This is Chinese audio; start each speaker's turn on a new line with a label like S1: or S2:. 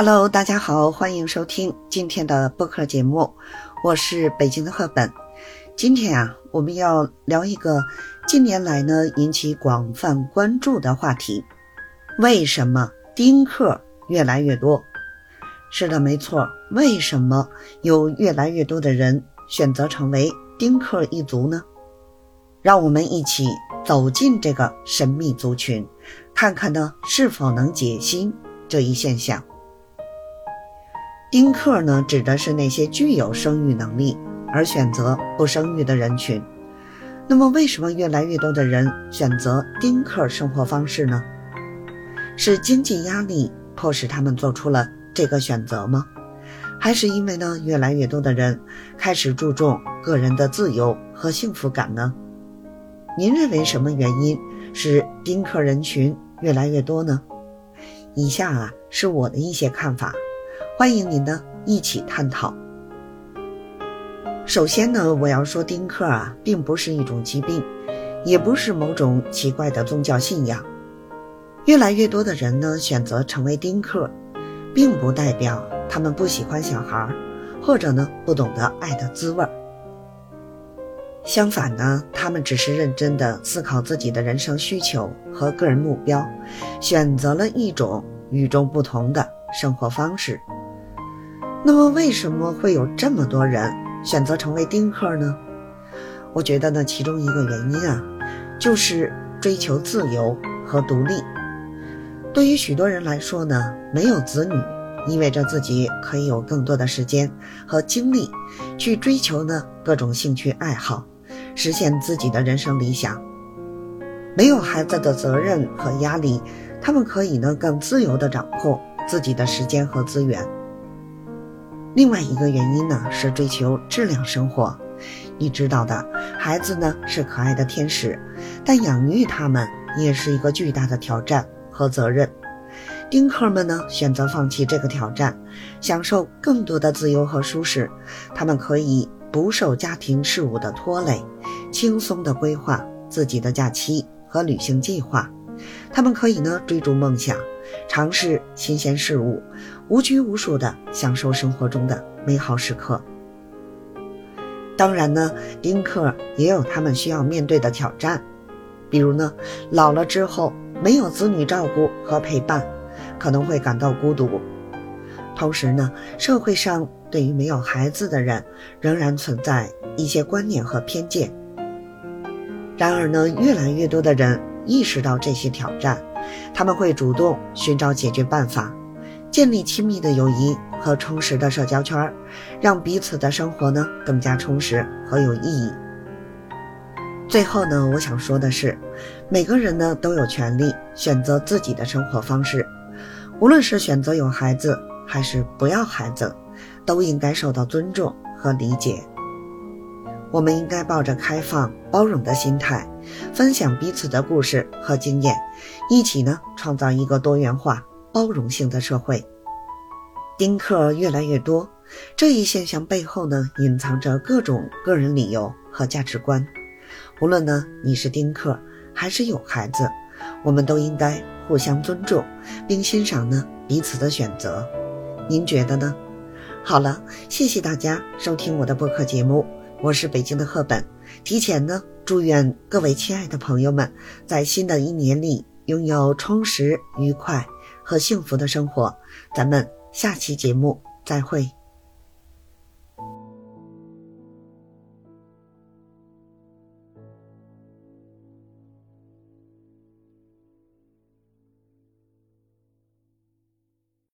S1: Hello，大家好，欢迎收听今天的播客节目，我是北京的赫本。今天啊，我们要聊一个近年来呢引起广泛关注的话题：为什么丁克越来越多？是的，没错，为什么有越来越多的人选择成为丁克一族呢？让我们一起走进这个神秘族群，看看呢是否能解析这一现象。丁克呢，指的是那些具有生育能力而选择不生育的人群。那么，为什么越来越多的人选择丁克生活方式呢？是经济压力迫使他们做出了这个选择吗？还是因为呢，越来越多的人开始注重个人的自由和幸福感呢？您认为什么原因使丁克人群越来越多呢？以下啊是我的一些看法，欢迎您呢一起探讨。首先呢，我要说丁克啊，并不是一种疾病，也不是某种奇怪的宗教信仰。越来越多的人呢选择成为丁克，并不代表他们不喜欢小孩，或者呢不懂得爱的滋味儿。相反呢，他们只是认真的思考自己的人生需求和个人目标，选择了一种与众不同的生活方式。那么，为什么会有这么多人选择成为丁克呢？我觉得呢，其中一个原因啊，就是追求自由和独立。对于许多人来说呢，没有子女意味着自己可以有更多的时间和精力去追求呢各种兴趣爱好。实现自己的人生理想，没有孩子的责任和压力，他们可以呢更自由地掌控自己的时间和资源。另外一个原因呢是追求质量生活。你知道的，孩子呢是可爱的天使，但养育他们也是一个巨大的挑战和责任。丁克们呢选择放弃这个挑战，享受更多的自由和舒适，他们可以。不受家庭事务的拖累，轻松地规划自己的假期和旅行计划。他们可以呢追逐梦想，尝试新鲜事物，无拘无束地享受生活中的美好时刻。当然呢，丁克也有他们需要面对的挑战，比如呢，老了之后没有子女照顾和陪伴，可能会感到孤独。同时呢，社会上。对于没有孩子的人，仍然存在一些观念和偏见。然而呢，越来越多的人意识到这些挑战，他们会主动寻找解决办法，建立亲密的友谊和充实的社交圈，让彼此的生活呢更加充实和有意义。最后呢，我想说的是，每个人呢都有权利选择自己的生活方式，无论是选择有孩子还是不要孩子。都应该受到尊重和理解。我们应该抱着开放、包容的心态，分享彼此的故事和经验，一起呢创造一个多元化、包容性的社会。丁克越来越多，这一现象背后呢隐藏着各种个人理由和价值观。无论呢你是丁克还是有孩子，我们都应该互相尊重，并欣赏呢彼此的选择。您觉得呢？好了，谢谢大家收听我的播客节目，我是北京的赫本。提前呢，祝愿各位亲爱的朋友们在新的一年里拥有充实、愉快和幸福的生活。咱们下期节目再会。